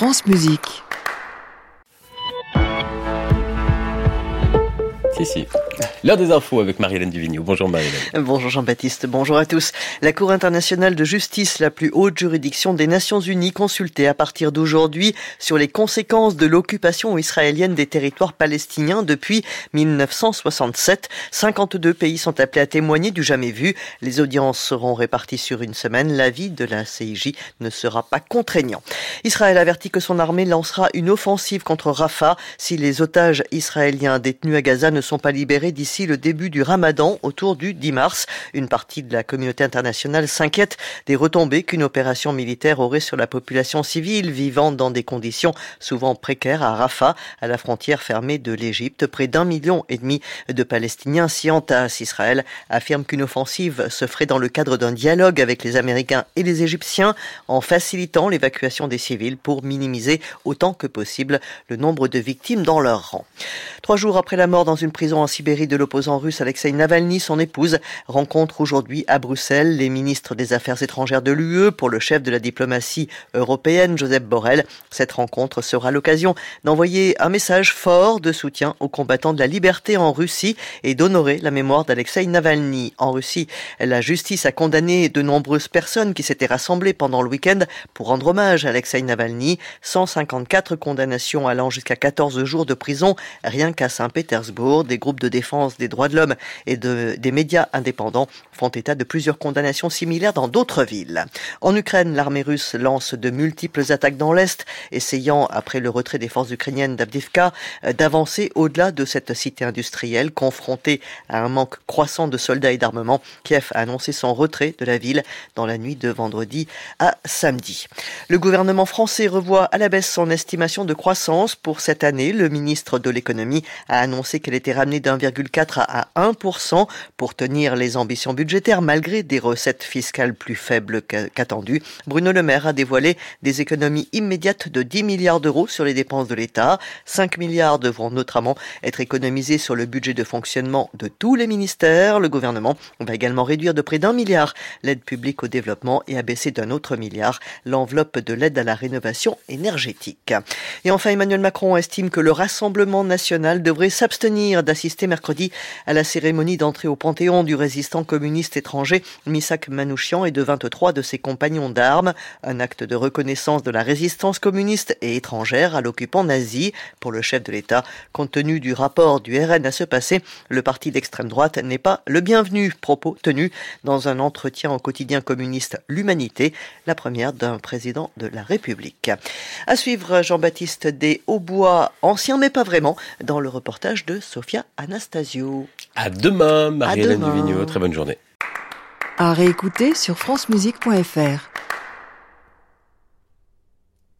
France Musique. Si, si. L'heure des infos avec Marie-Hélène Duvigneau. Bonjour Marie-Hélène. Bonjour Jean-Baptiste, bonjour à tous. La Cour internationale de justice, la plus haute juridiction des Nations Unies, consultée à partir d'aujourd'hui sur les conséquences de l'occupation israélienne des territoires palestiniens depuis 1967. 52 pays sont appelés à témoigner du jamais vu. Les audiences seront réparties sur une semaine. L'avis de la CIJ ne sera pas contraignant. Israël avertit que son armée lancera une offensive contre Rafah si les otages israéliens détenus à Gaza ne sont pas libérés d'ici le début du ramadan autour du 10 mars. Une partie de la communauté internationale s'inquiète des retombées qu'une opération militaire aurait sur la population civile vivant dans des conditions souvent précaires à Rafah, à la frontière fermée de l'Égypte. Près d'un million et demi de Palestiniens s'y entassent. Israël affirme qu'une offensive se ferait dans le cadre d'un dialogue avec les Américains et les Égyptiens en facilitant l'évacuation des civils pour minimiser autant que possible le nombre de victimes dans leur rang. Trois jours après la mort dans une prison en Sibérie de l'opposant russe Alexei Navalny, son épouse, rencontre aujourd'hui à Bruxelles les ministres des Affaires étrangères de l'UE pour le chef de la diplomatie européenne, Joseph Borrell. Cette rencontre sera l'occasion d'envoyer un message fort de soutien aux combattants de la liberté en Russie et d'honorer la mémoire d'Alexei Navalny. En Russie, la justice a condamné de nombreuses personnes qui s'étaient rassemblées pendant le week-end pour rendre hommage à Alexei Navalny. 154 condamnations allant jusqu'à 14 jours de prison, rien qu'à Saint-Pétersbourg. Des groupes de défense des droits de l'homme et de, des médias indépendants font état de plusieurs condamnations similaires dans d'autres villes. En Ukraine, l'armée russe lance de multiples attaques dans l'Est, essayant, après le retrait des forces ukrainiennes d'Abdivka, d'avancer au-delà de cette cité industrielle confrontée à un manque croissant de soldats et d'armement. Kiev a annoncé son retrait de la ville dans la nuit de vendredi à samedi. Le gouvernement français revoit à la baisse son estimation de croissance pour cette année. Le ministre de l'économie a annoncé qu'elle était ramenée d'1,4 à 1% pour tenir les ambitions budgétaires malgré des recettes fiscales plus faibles qu'attendues. Bruno Le Maire a dévoilé des économies immédiates de 10 milliards d'euros sur les dépenses de l'État. 5 milliards devront notamment être économisés sur le budget de fonctionnement de tous les ministères. Le gouvernement va également réduire de près d'un milliard l'aide publique au développement et abaisser d'un autre milliard l'enveloppe de l'aide à la rénovation énergétique. Et enfin, Emmanuel Macron estime que le Rassemblement national devrait s'abstenir d'assister mercredi à la cérémonie d'entrée au Panthéon du résistant communiste étranger Misak Manouchian et de 23 de ses compagnons d'armes, un acte de reconnaissance de la résistance communiste et étrangère à l'occupant nazi. Pour le chef de l'État, compte tenu du rapport du RN à ce passé, le parti d'extrême droite n'est pas le bienvenu. Propos tenus dans un entretien au quotidien communiste L'Humanité, la première d'un président de la République. À suivre Jean-Baptiste des Haubois, ancien mais pas vraiment, dans le reportage de Sophia Anastasio. À demain, Marie-Hélène Duvigneau. Très bonne journée. À réécouter sur francemusique.fr.